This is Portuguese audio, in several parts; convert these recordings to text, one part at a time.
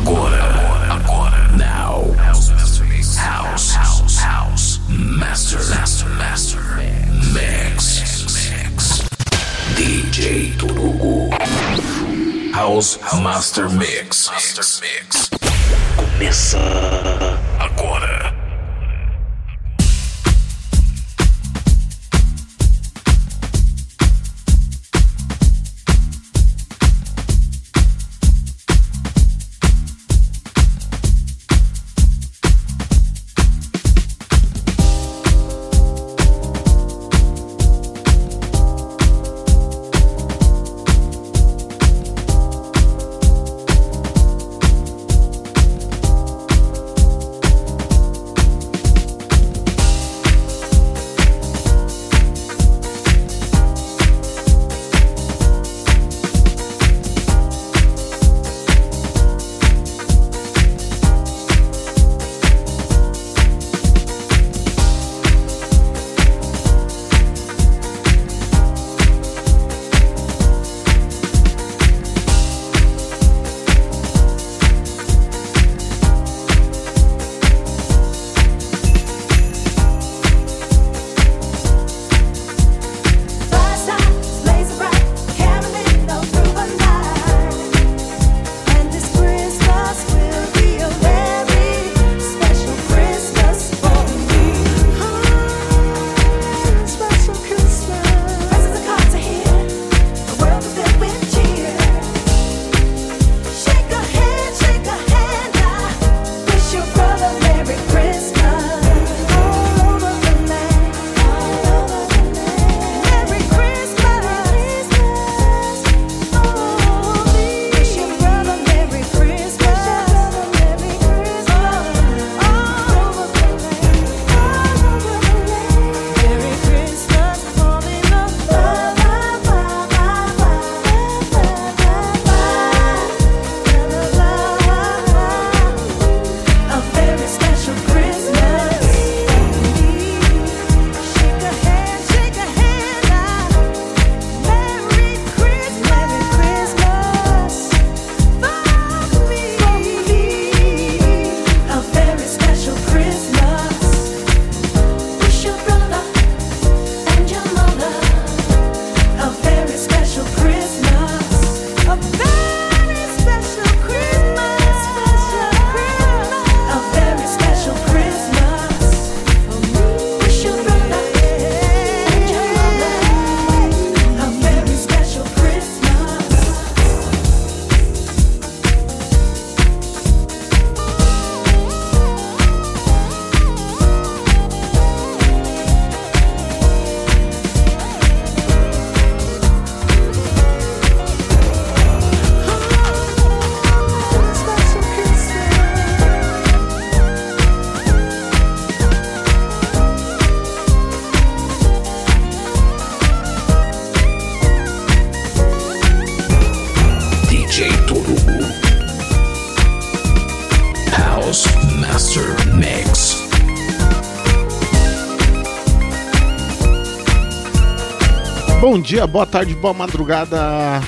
Agora, agora, now. House, house, house, house. Master, master, master. Mix, mix. DJ Turugo. House Master Mix. Master Mix. Começa dia, boa tarde, boa madrugada.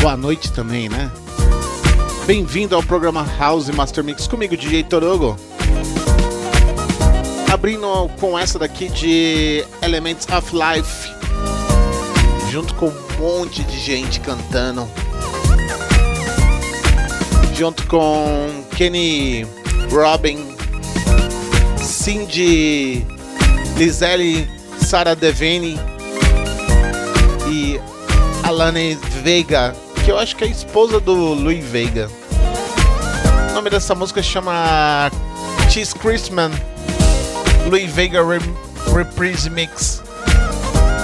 Boa noite também, né? Bem-vindo ao programa House Master Mix comigo, DJ Torogo. Abrindo com essa daqui de Elements of Life, junto com um monte de gente cantando. Junto com Kenny Robin, Cindy Lizelle Sara Devane e Alane Veiga, que eu acho que é a esposa do Louis Veiga. O nome dessa música chama Cheese Christmas Louis Veiga Reprise Mix,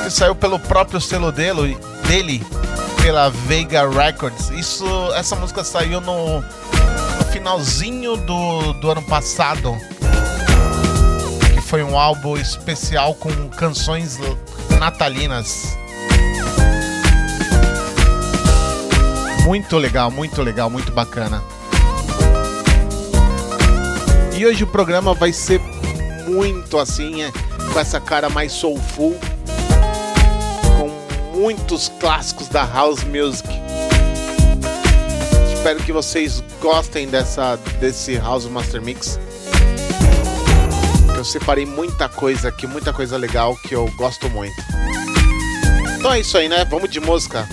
que saiu pelo próprio selo dele, dele pela Veiga Records. Isso, essa música saiu no, no finalzinho do, do ano passado foi um álbum especial com canções natalinas. Muito legal, muito legal, muito bacana. E hoje o programa vai ser muito assim, é, com essa cara mais soulful, com muitos clássicos da house music. Espero que vocês gostem dessa desse House Master Mix. Eu separei muita coisa aqui, muita coisa legal que eu gosto muito. Então é isso aí, né? Vamos de música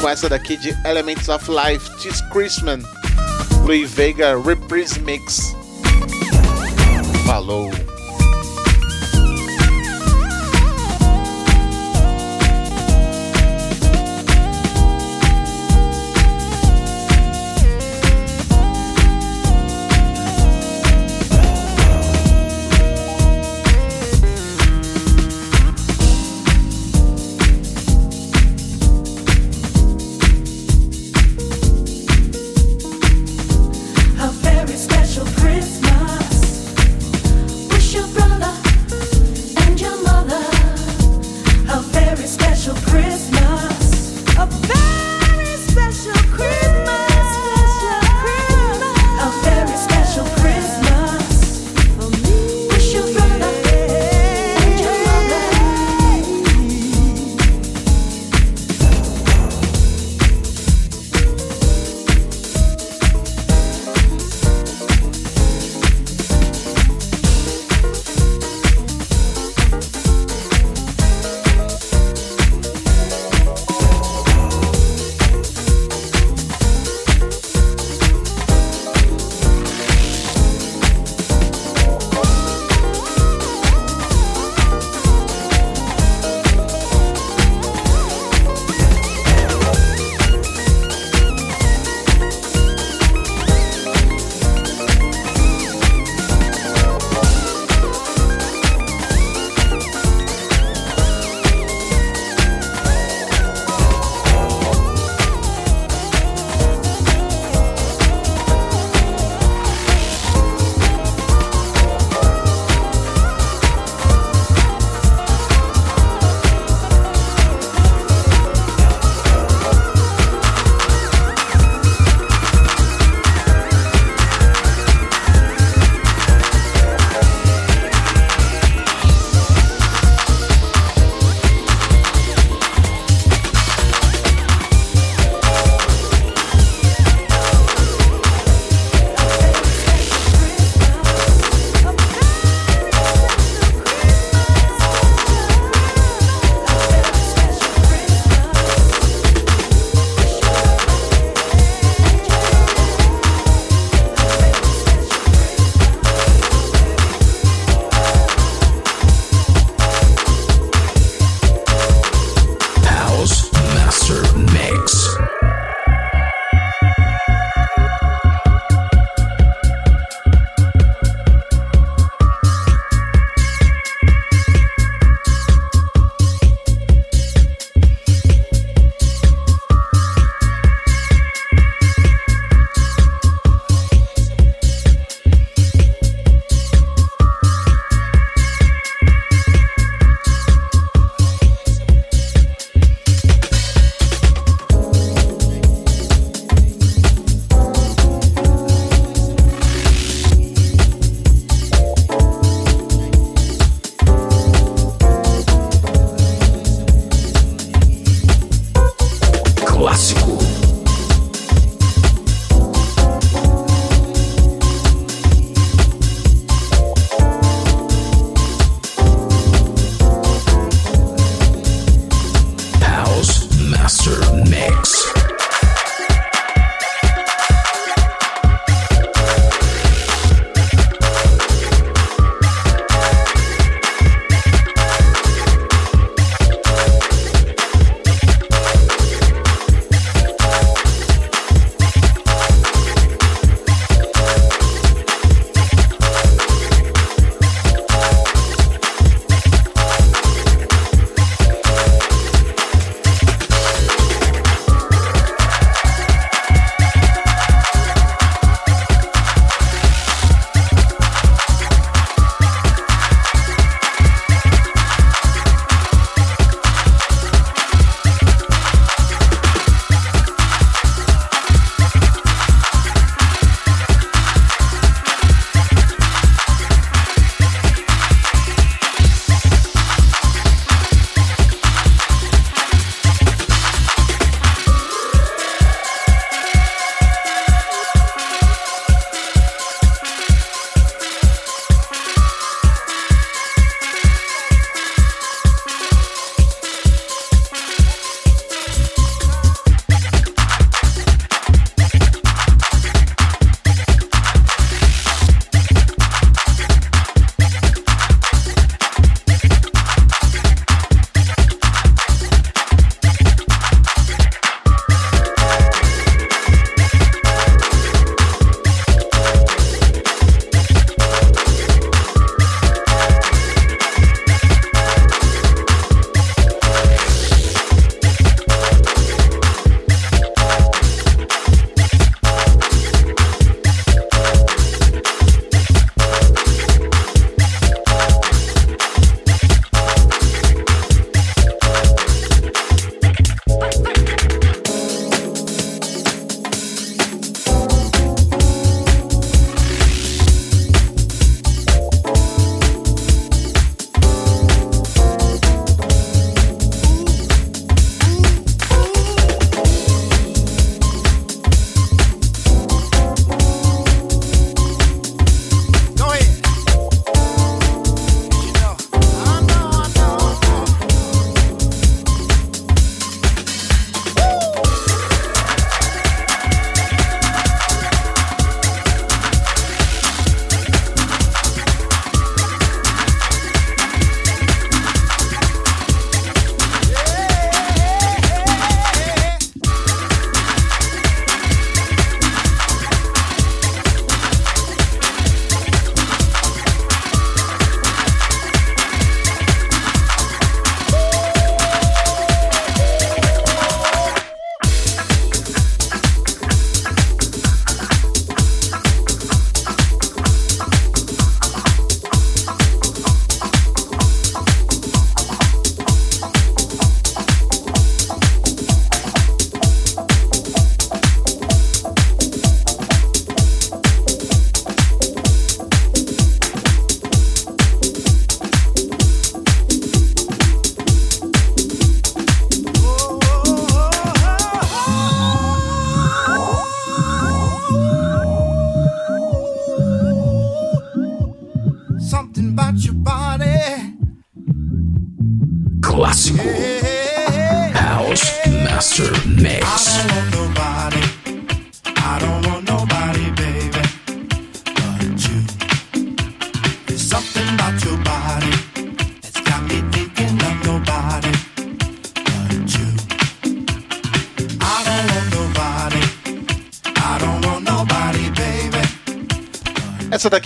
com essa daqui de Elements of Life, This Christmas, Louis Vega Reprise Mix. Falou!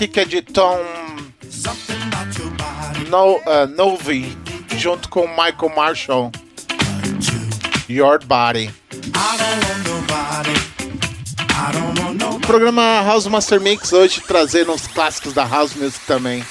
aqui que é de Tom no, uh, Novi, junto com Michael Marshall. Your Body. O programa House Master Mix hoje trazendo os clássicos da House Music também.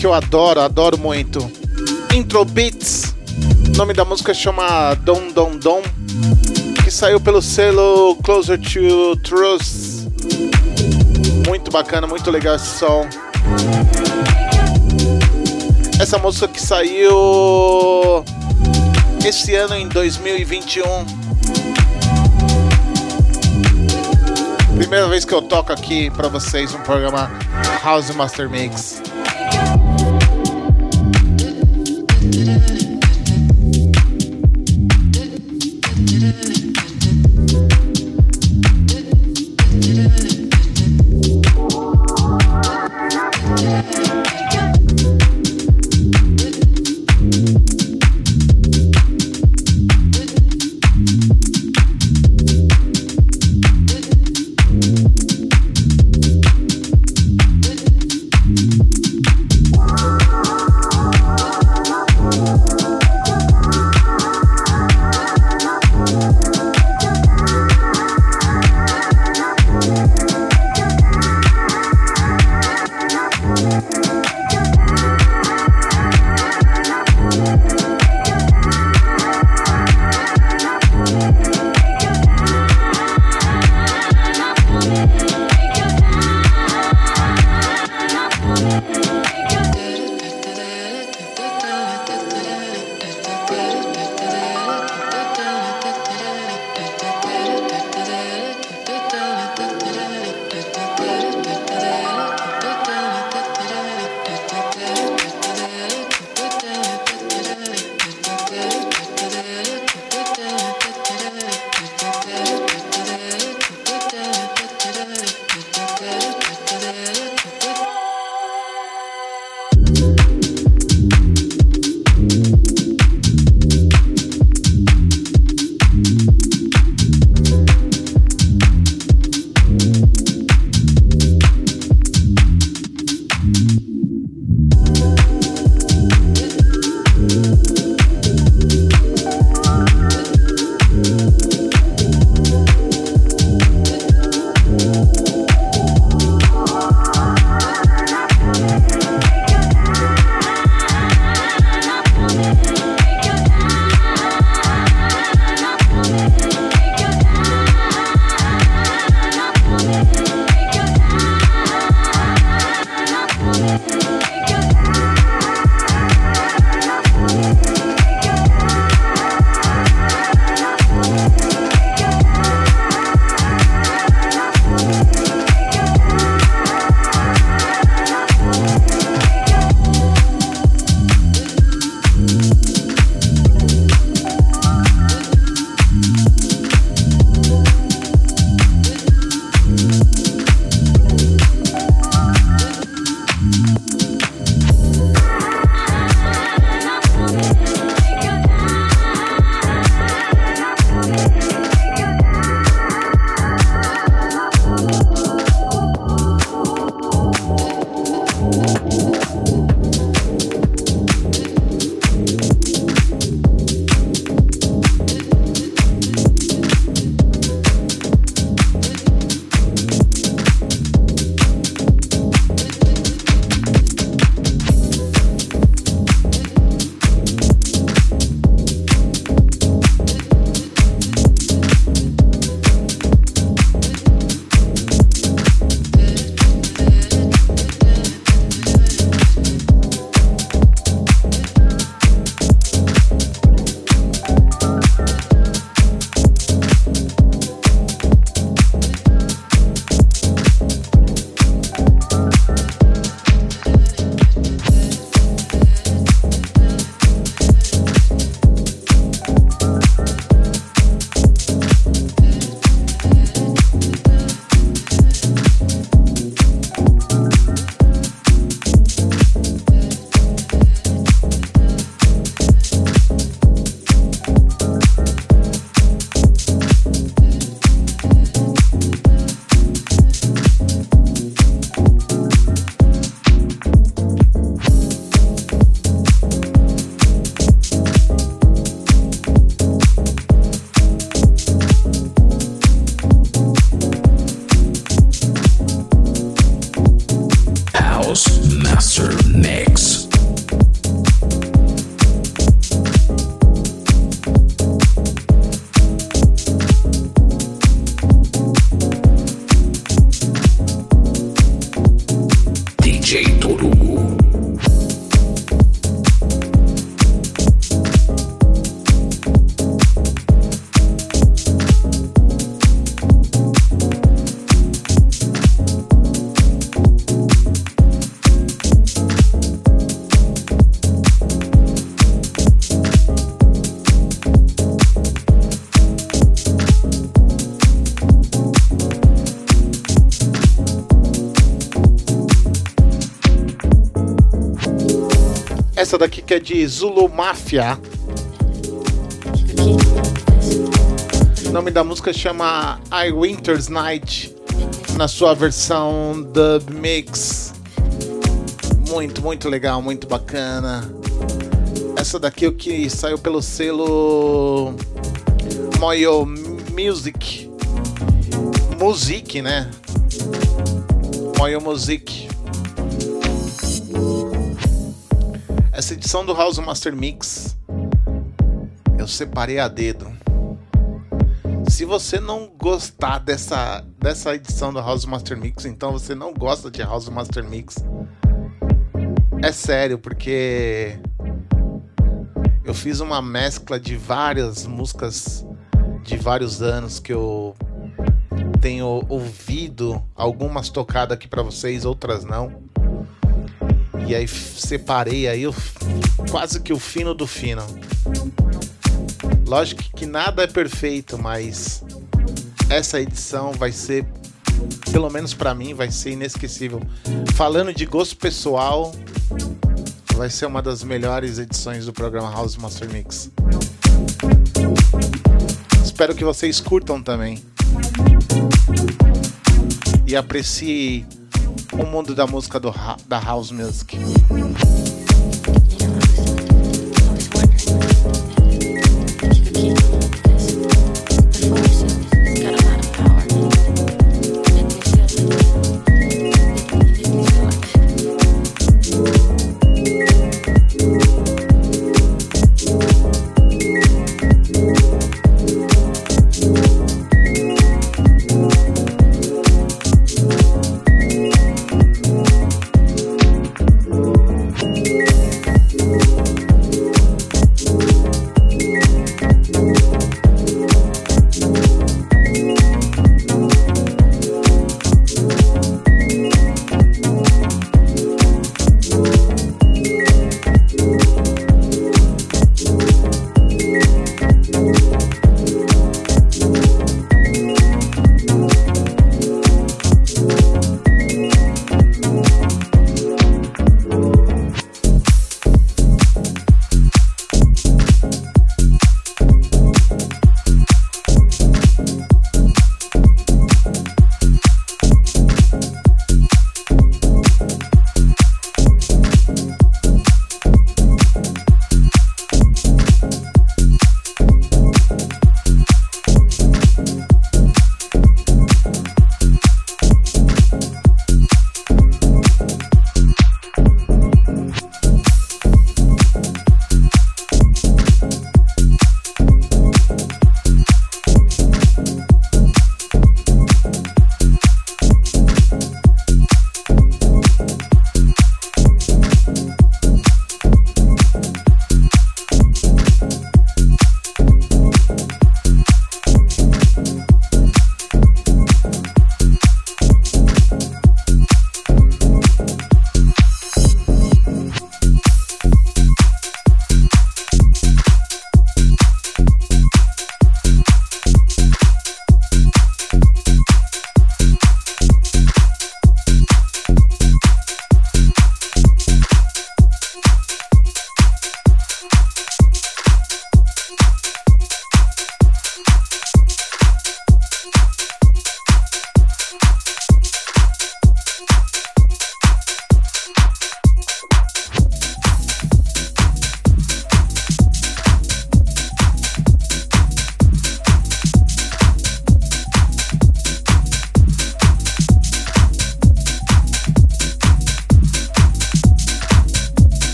que eu adoro, adoro muito. Intro Beats. O nome da música chama Dom Dom Dom, que saiu pelo selo Closer to Truth. Muito bacana, muito legal esse som. Essa música que saiu esse ano em 2021. Primeira vez que eu toco aqui para vocês um programa House Master Mix. Essa daqui que é de Zulu Mafia. O nome da música chama I Winter's Night, na sua versão dub mix. Muito, muito legal, muito bacana. Essa daqui é o que saiu pelo selo Moyo Music. Music, né? Moyo Music. Edição do House Master Mix eu separei a dedo. Se você não gostar dessa, dessa edição do House Master Mix, então você não gosta de House Master Mix. É sério, porque eu fiz uma mescla de várias músicas de vários anos que eu tenho ouvido, algumas tocadas aqui para vocês, outras não. E aí separei aí o, quase que o fino do fino. Lógico que nada é perfeito, mas essa edição vai ser, pelo menos para mim, vai ser inesquecível. Falando de gosto pessoal, vai ser uma das melhores edições do programa House Master Mix. Espero que vocês curtam também. E apreciem o mundo da música do, da House Music.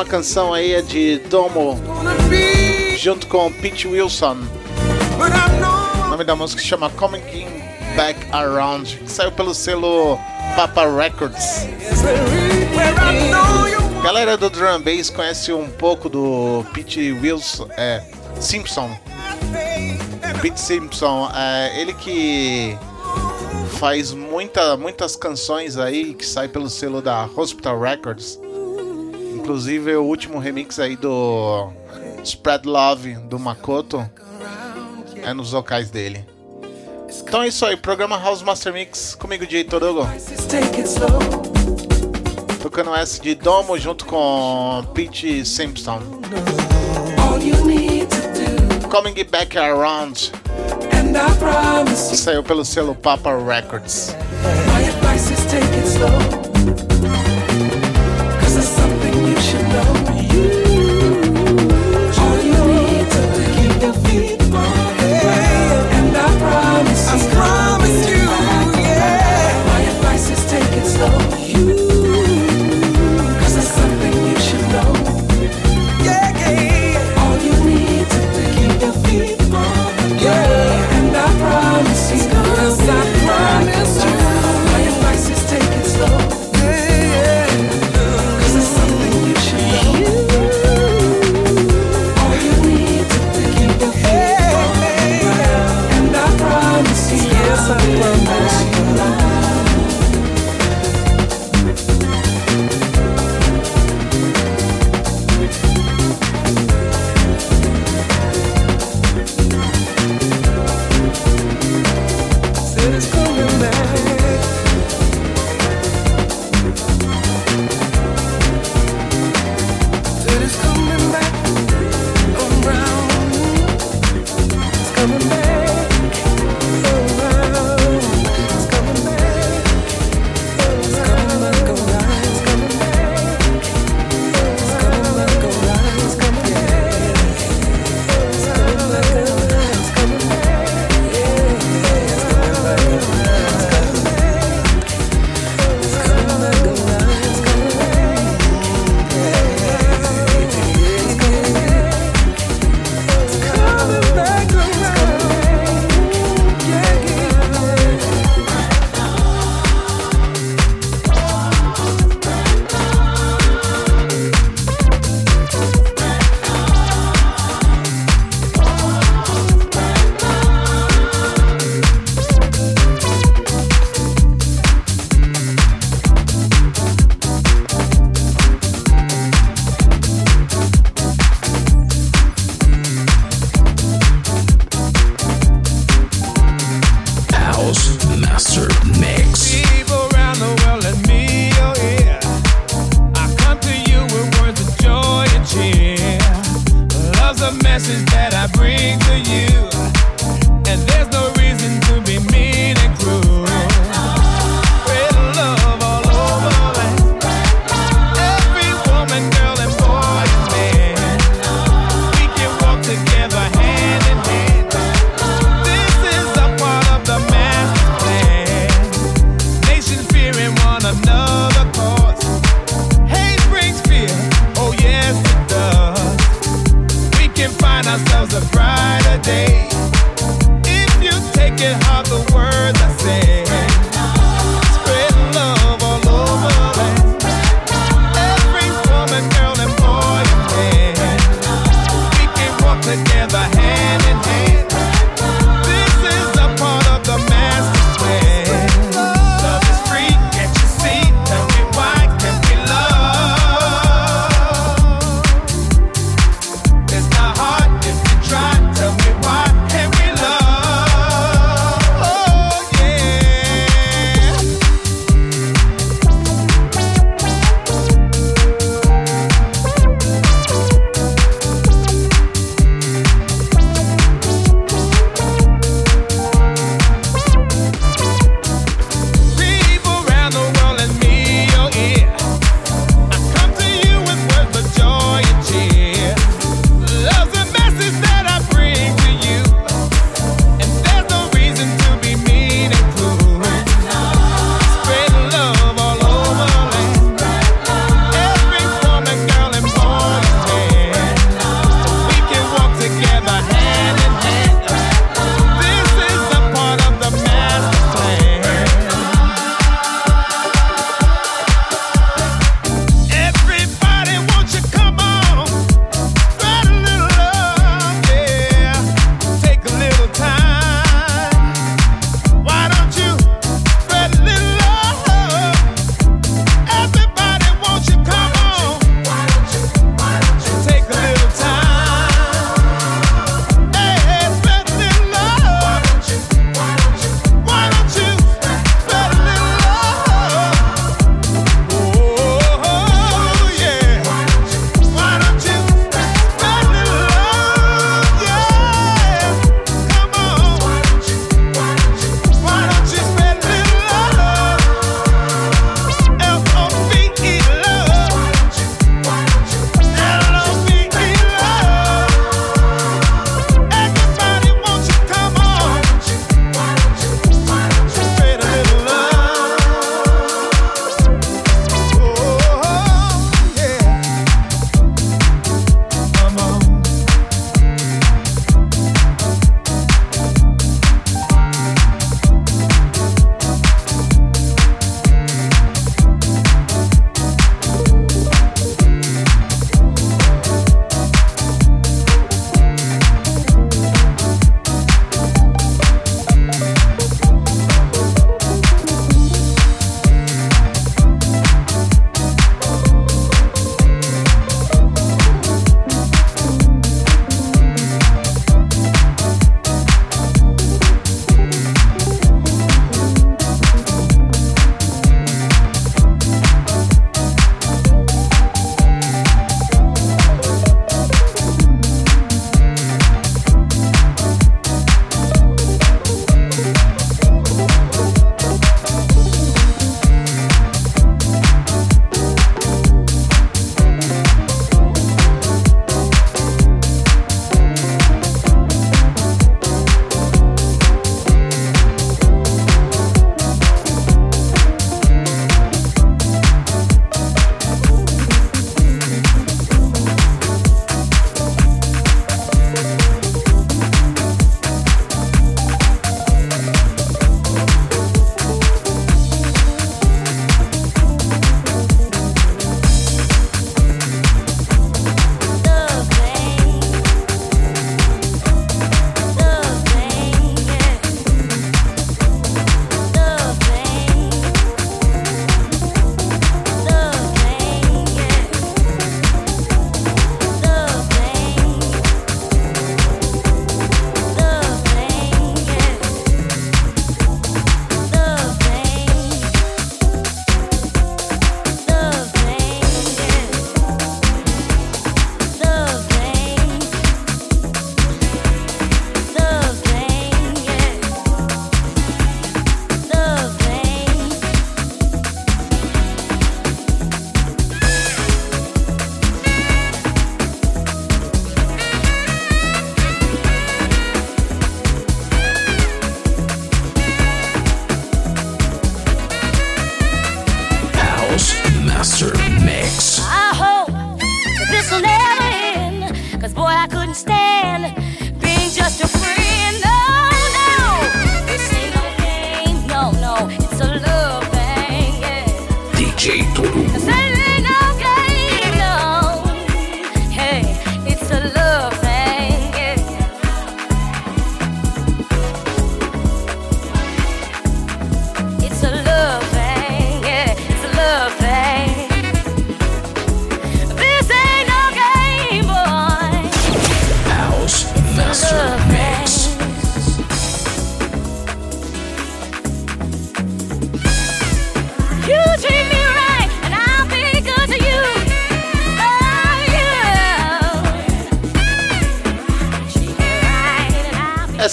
próxima canção aí é de Domo, junto com Pete Wilson. O nome da música se chama Coming Back Around, que saiu pelo selo Papa Records. Galera do Drum Bass conhece um pouco do Pete Wilson, é, Simpson. Pete Simpson, é, ele que faz muita, muitas canções aí que sai pelo selo da Hospital Records inclusive o último remix aí do Spread Love do Makoto é nos vocais dele. Então é isso aí, programa House Master Mix comigo, DJ Torugo. Tocando essa de Domo junto com Pete Simpson. Coming Back Around. Saiu pelo selo Papa Records. My advice is take it slow.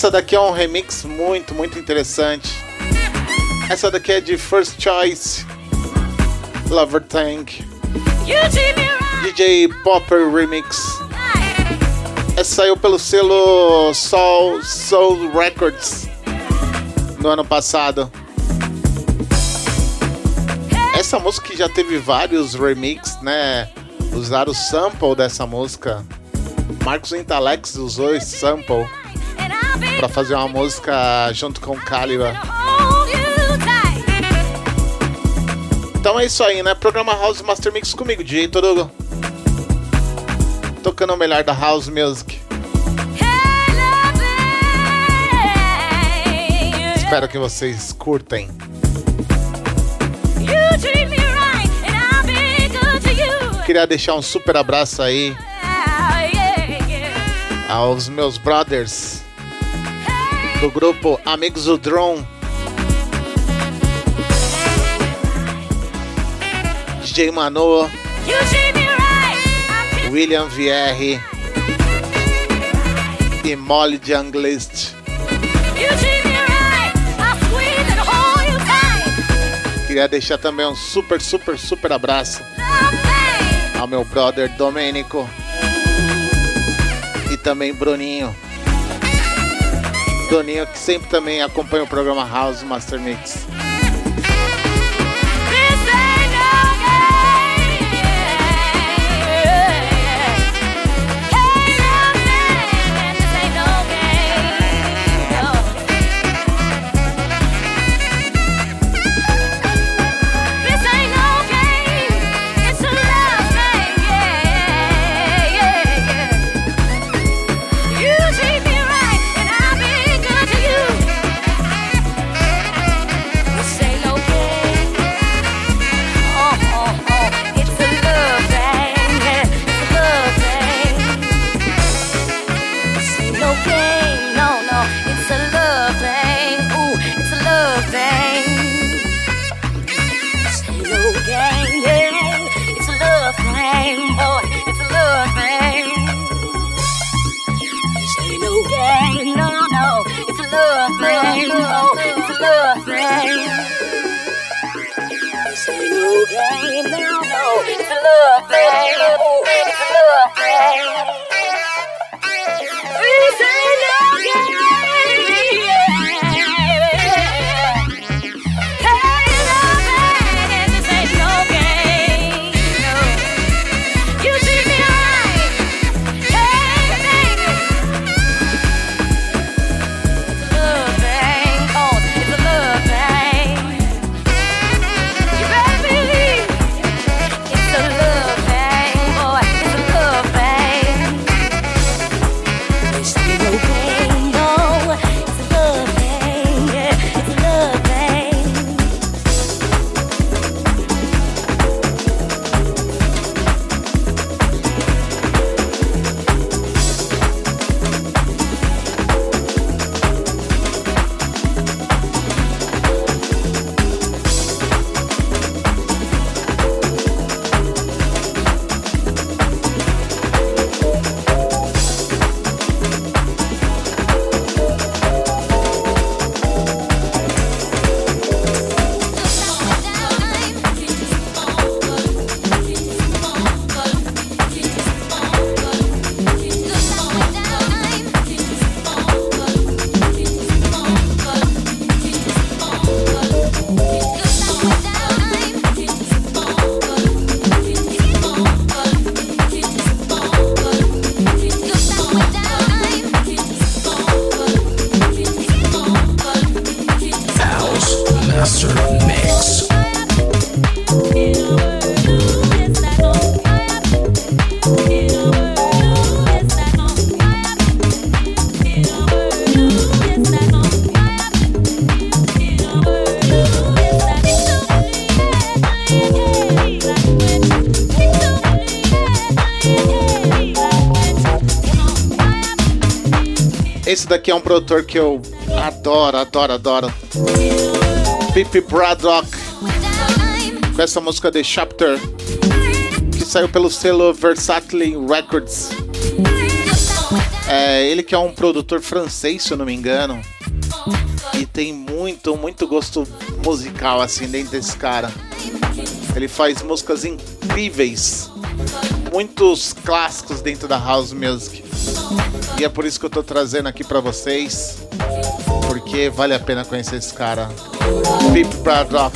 Essa daqui é um remix muito, muito interessante. Essa daqui é de First Choice, Lover Tank, DJ Popper Remix. Essa saiu pelo selo Soul Soul Records no ano passado. Essa música já teve vários remix, né? Usaram o sample dessa música. Marcos Intalex usou esse sample para fazer uma música junto com Caliba. Então é isso aí, né? Programa House Master Mix comigo, DJ Torugo. Tocando o melhor da House Music. Espero que vocês curtem. Queria deixar um super abraço aí aos meus brothers do grupo Amigos do Drone. DJ Manoa, William Vierre e Molly Junglist. Queria deixar também um super, super, super abraço ao meu brother Domênico e também Bruninho. Bruninho que sempre também acompanha o programa House Master Mix. Esse daqui é um produtor que eu adoro, adoro, adoro. Pip Braddock, com essa música The Chapter, que saiu pelo selo Versatile Records. É, ele que é um produtor francês, se eu não me engano. E tem muito, muito gosto musical assim dentro desse cara. Ele faz músicas incríveis. Muitos clássicos dentro da house music. E é por isso que eu tô trazendo aqui pra vocês. Porque vale a pena conhecer esse cara. Pip Braddock.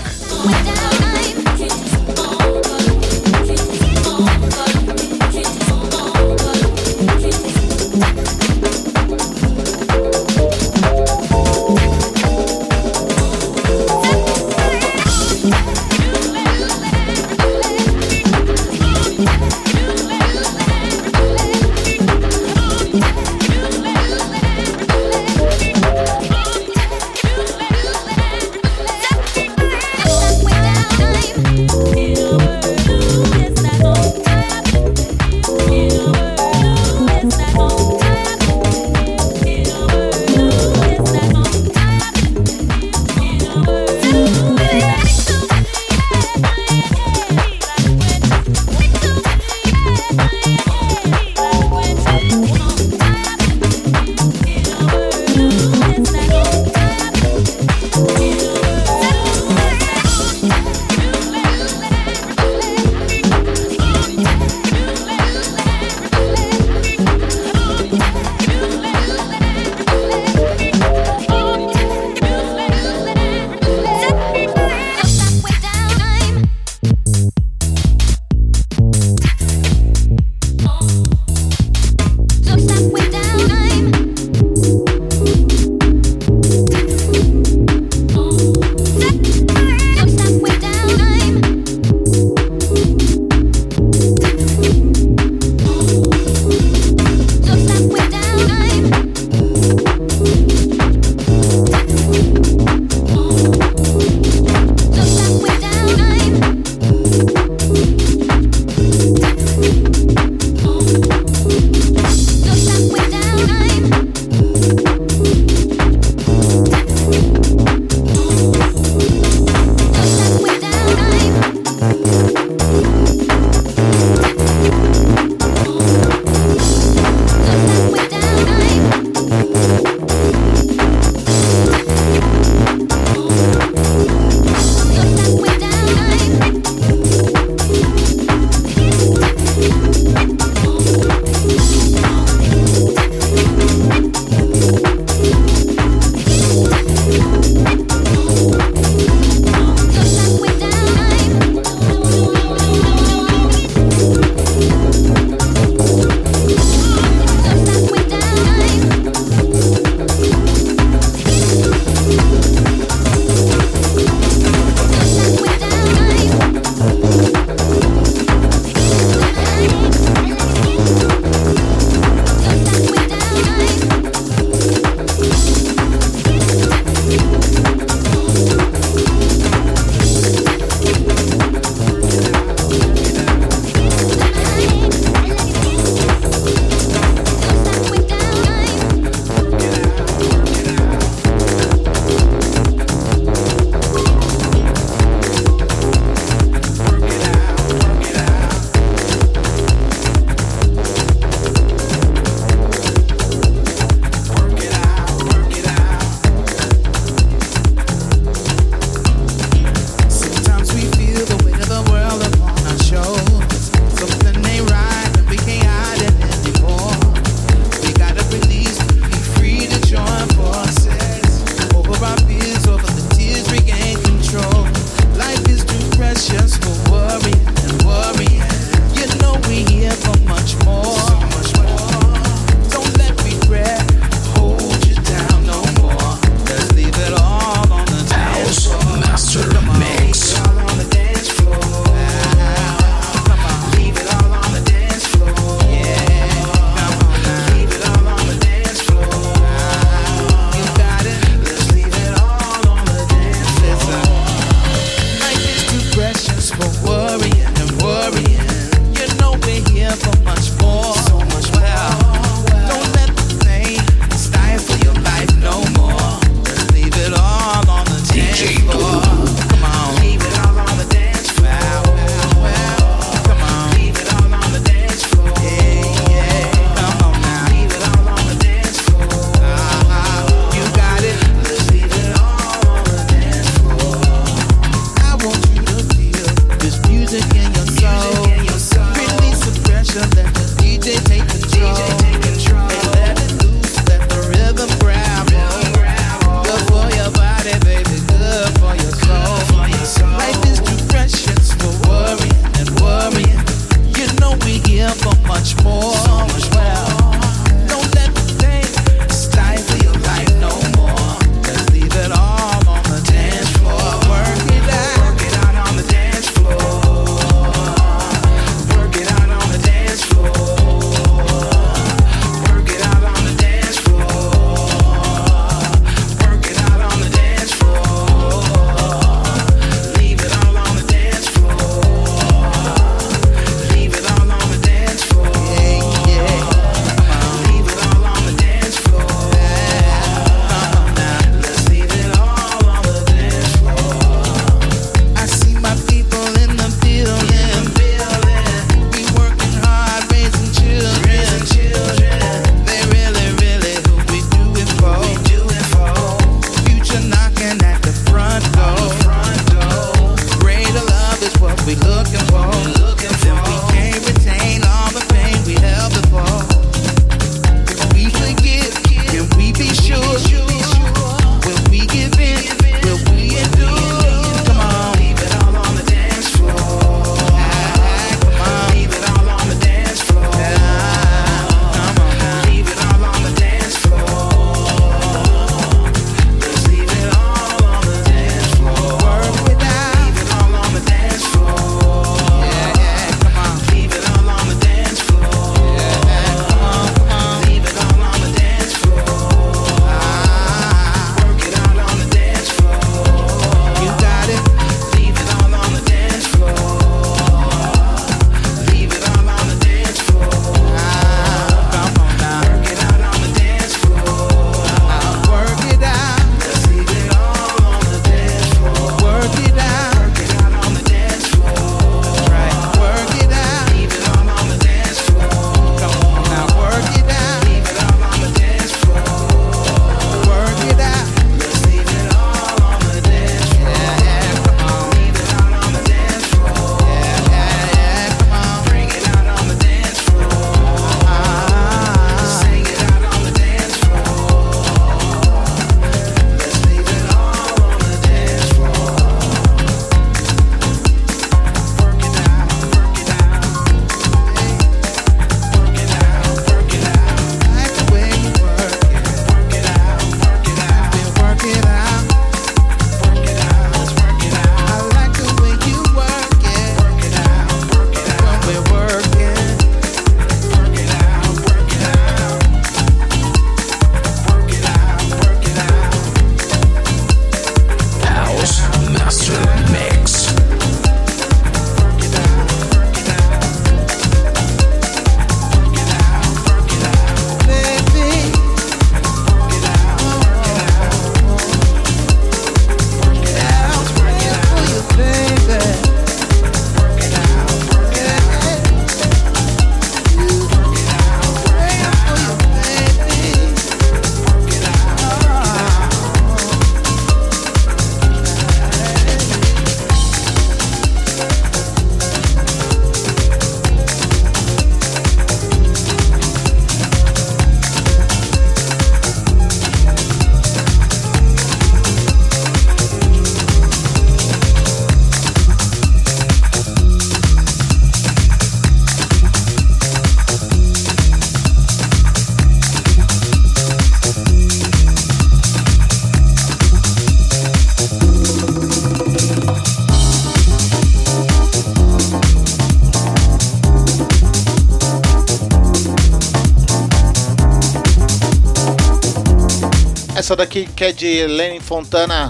essa daqui que é de Lenny Fontana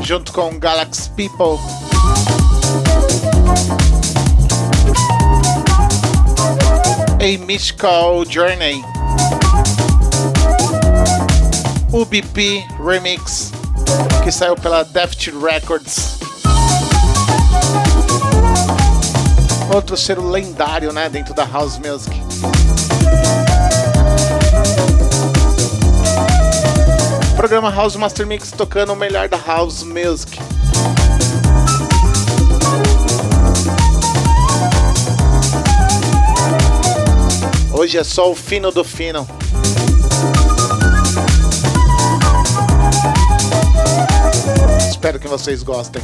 junto com Galaxy People. A Mystical Journey. UBP Remix, que saiu pela Deft Records. Outro ser lendário, né, dentro da house music. Programa House Master Mix tocando o melhor da House Music. Hoje é só o fino do fino. Espero que vocês gostem.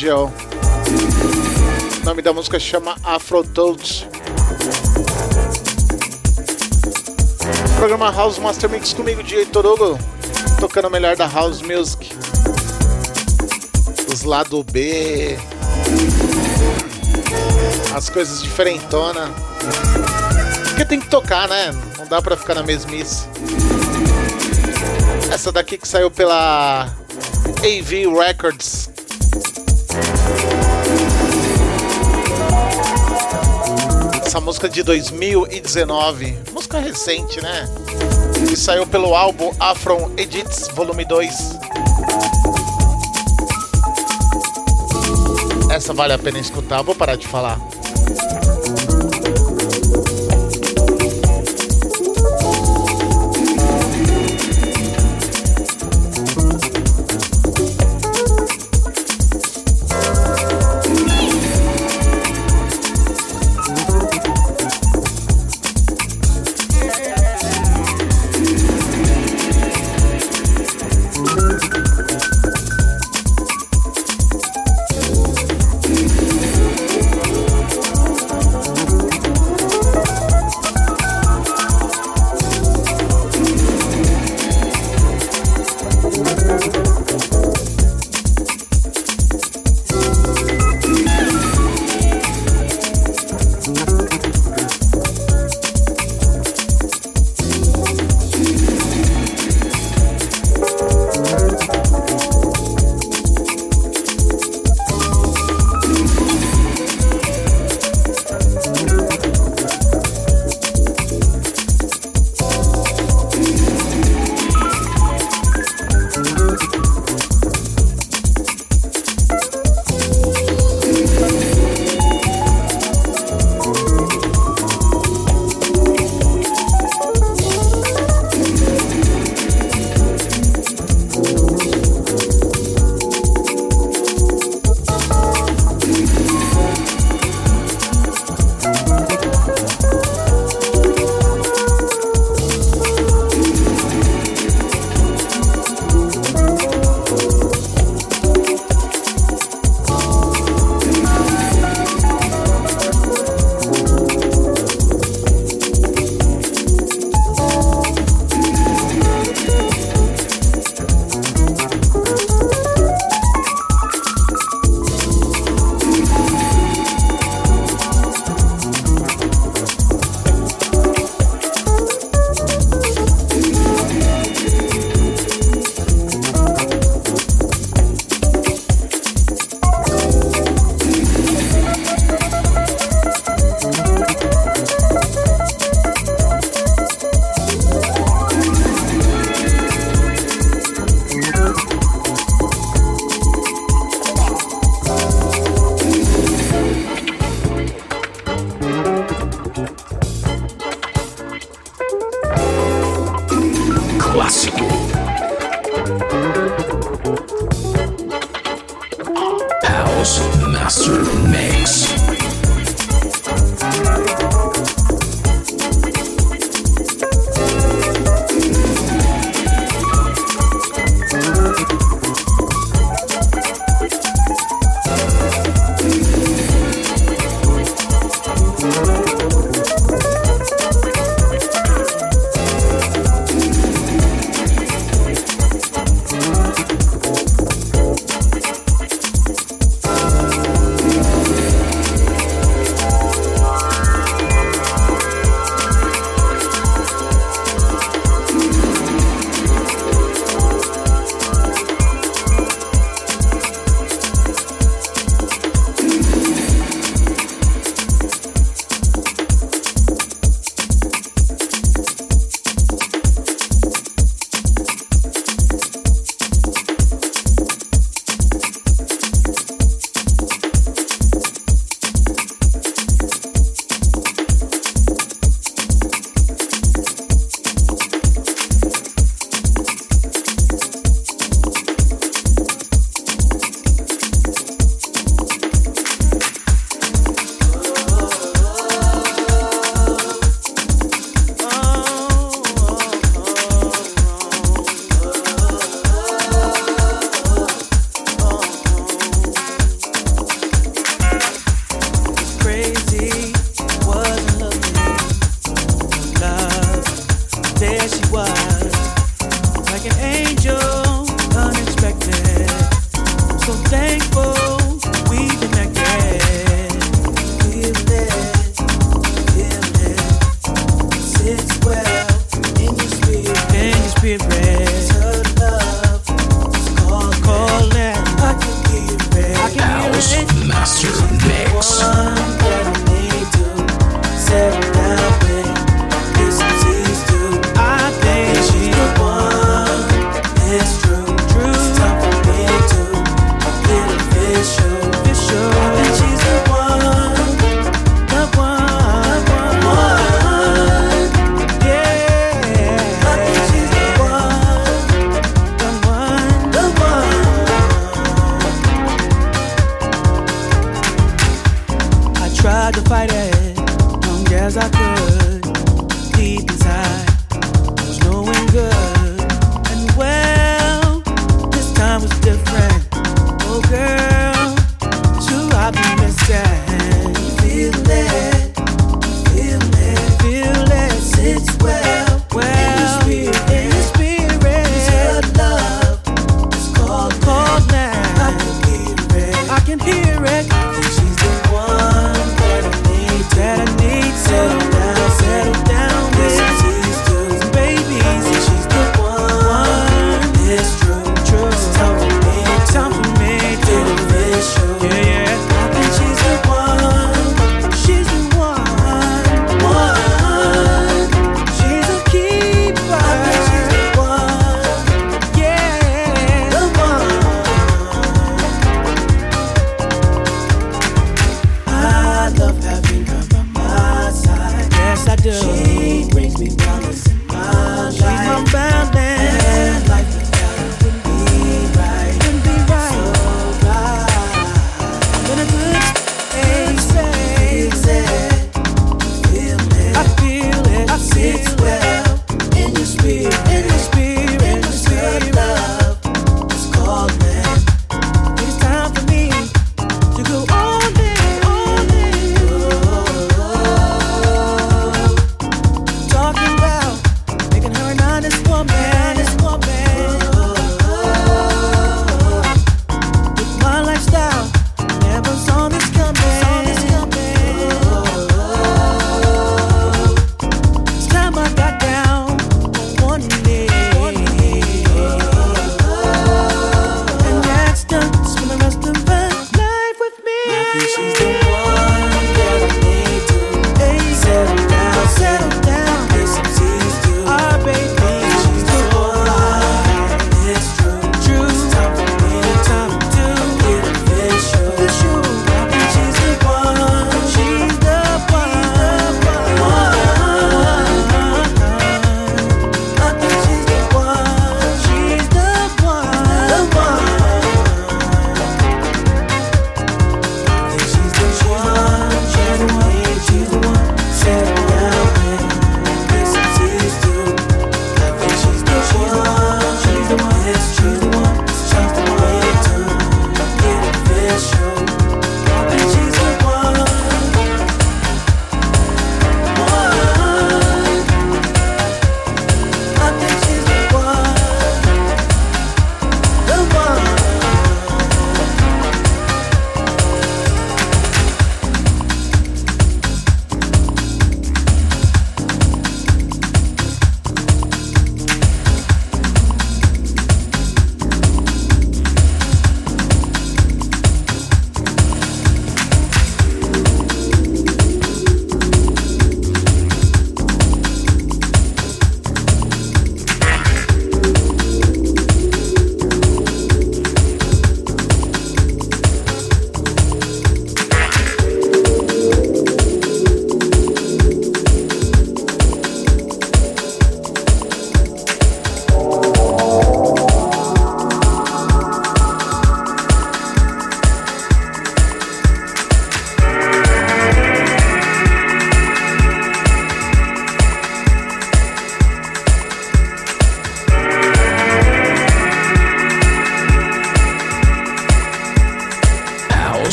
Nigel. O nome da música chama Afrotoad. Programa House Master Mix comigo, Diego Hugo, tocando o melhor da House Music. Os lado B. As coisas diferentona. Porque tem que tocar, né? Não dá pra ficar na mesmice. Essa daqui que saiu pela AV Records. Música de 2019, música recente, né? Que saiu pelo álbum Afron Edits Volume 2. Essa vale a pena escutar, vou parar de falar.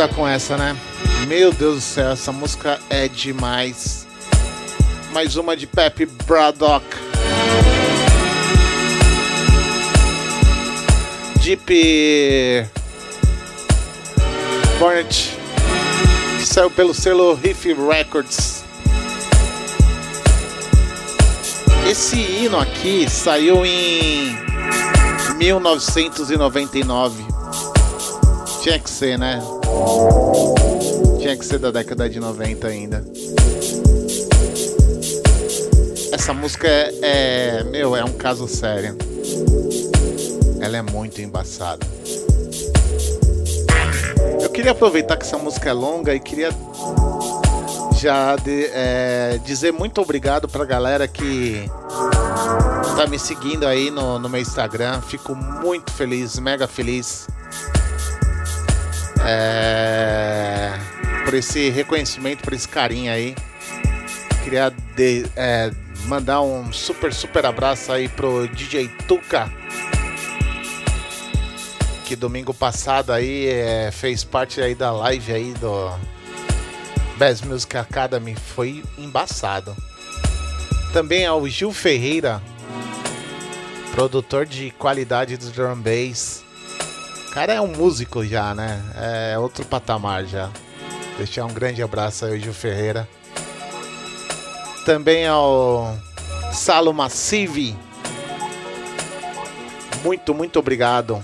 Finalizar com essa, né? Meu Deus do céu, essa música é demais. Mais uma de Pepe Braddock. Deep Bonnet saiu pelo selo Riff Records. Esse hino aqui saiu em 1999. Tinha que ser, né? Tinha que ser da década de 90 ainda. Essa música é, é- meu, é um caso sério. Ela é muito embaçada. Eu queria aproveitar que essa música é longa e queria já de- é, dizer muito obrigado pra galera que tá me seguindo aí no, no meu Instagram. Fico muito feliz, mega feliz. É, por esse reconhecimento, por esse carinho aí. Queria de- é, mandar um super, super abraço aí pro DJ Tuca. Que domingo passado aí é, fez parte aí da live aí do Best Music Academy. Foi embaçado. Também ao Gil Ferreira, produtor de qualidade do drum bass. Cara é um músico já, né? É outro patamar já. Deixar um grande abraço aí Gil Ferreira. Também ao Salo Massive. Muito, muito obrigado.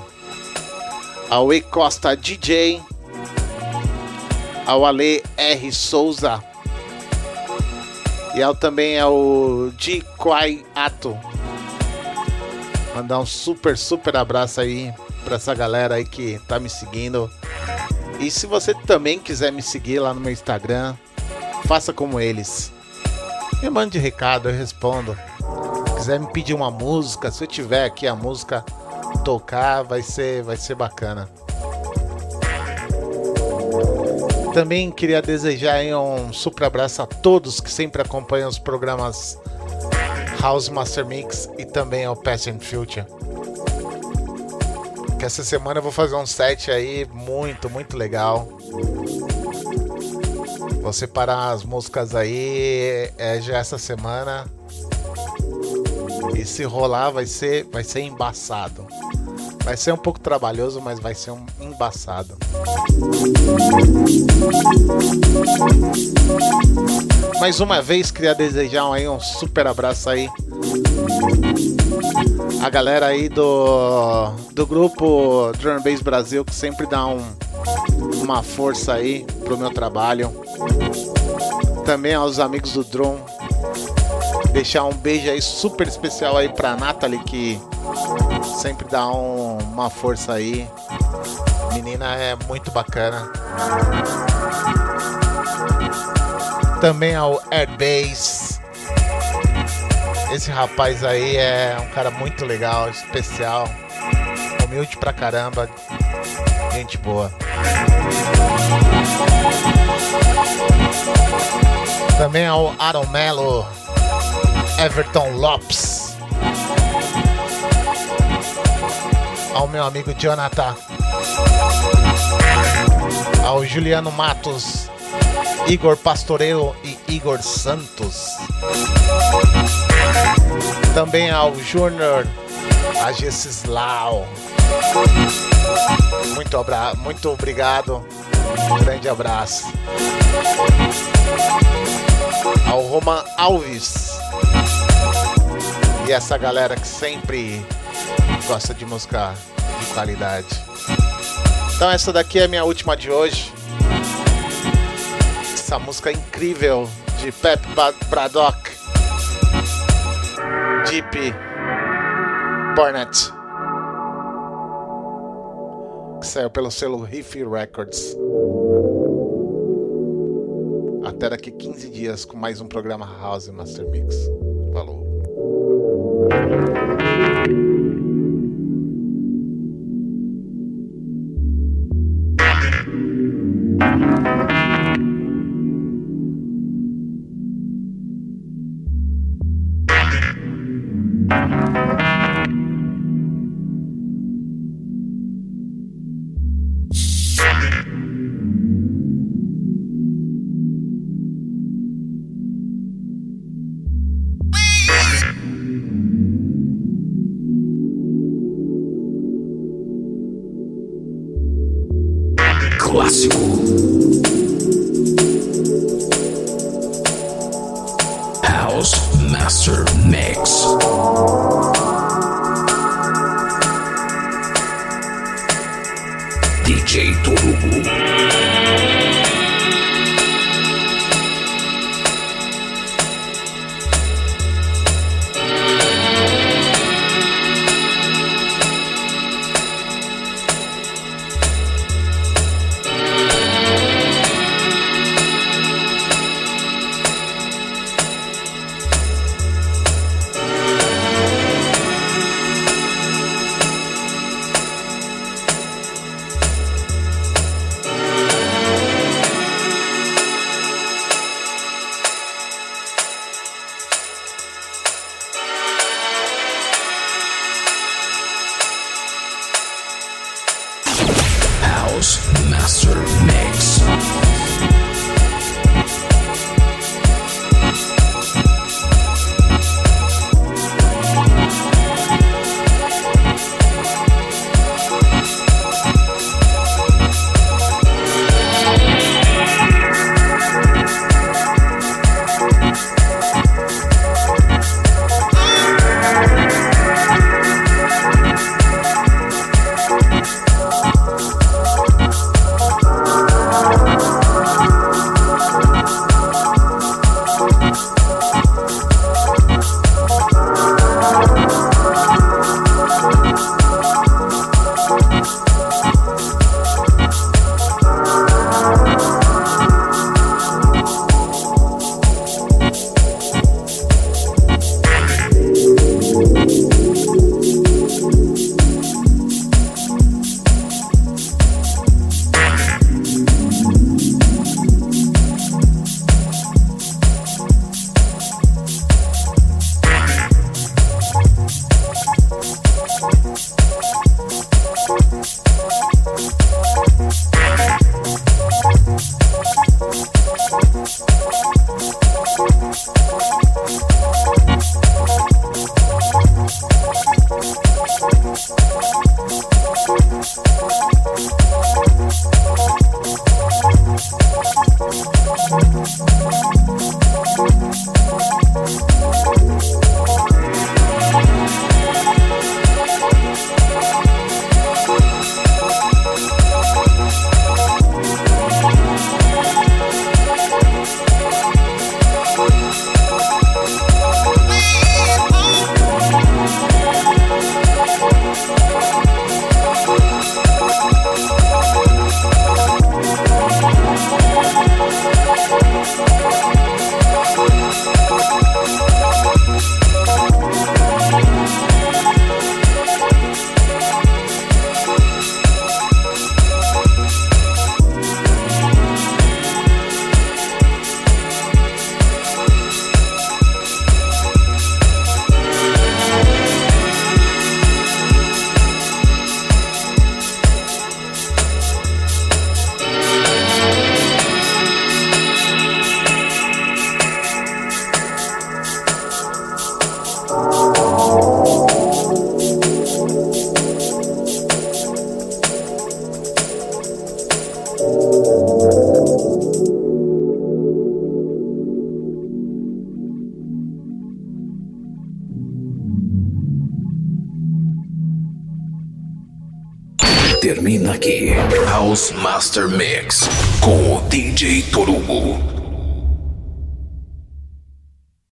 Ao E Costa DJ. Ao Ale R Souza. E ao também ao Di Kwai Ato. Mandar um super, super abraço aí pra essa galera aí que tá me seguindo. E se você também quiser me seguir lá no meu Instagram, faça como eles. Me mande recado, eu respondo. Se quiser me pedir uma música, se eu tiver aqui a música tocar, vai ser, vai ser bacana. Também queria desejar um super abraço a todos que sempre acompanham os programas House Master Mix e também ao Past and Future. Que essa semana eu vou fazer um set aí muito, muito legal. Vou separar as músicas aí é, já essa semana. E se rolar vai ser, vai ser embaçado. Vai ser um pouco trabalhoso, mas vai ser um embaçado. Mais uma vez queria desejar aí um super abraço aí a galera aí do do grupo Drum Bass Brasil que sempre dá um, uma força aí pro meu trabalho. Também aos amigos do Drum. Deixar um beijo aí super especial aí pra Nathalie que sempre dá um- uma força aí. Menina é muito bacana. Também ao Airbase. Esse rapaz aí é um cara muito legal, especial, humilde pra caramba, gente boa. Também ao Aaron Mello, Everton Lopes, ao meu amigo Jonathan, ao Juliano Matos, Igor Pastoreiro e Igor Santos. Também ao Júnior Agesislau. Muito, abra muito obrigado. Um grande abraço. Ao Roman Alves. E essa galera que sempre gosta de música de qualidade. Então essa daqui é a minha última de hoje. Essa música incrível de Pep Braddock. Deep Barnett. Que saiu pelo selo Riff Records. Até daqui 15 dias com mais um programa House Master Mix. Falou.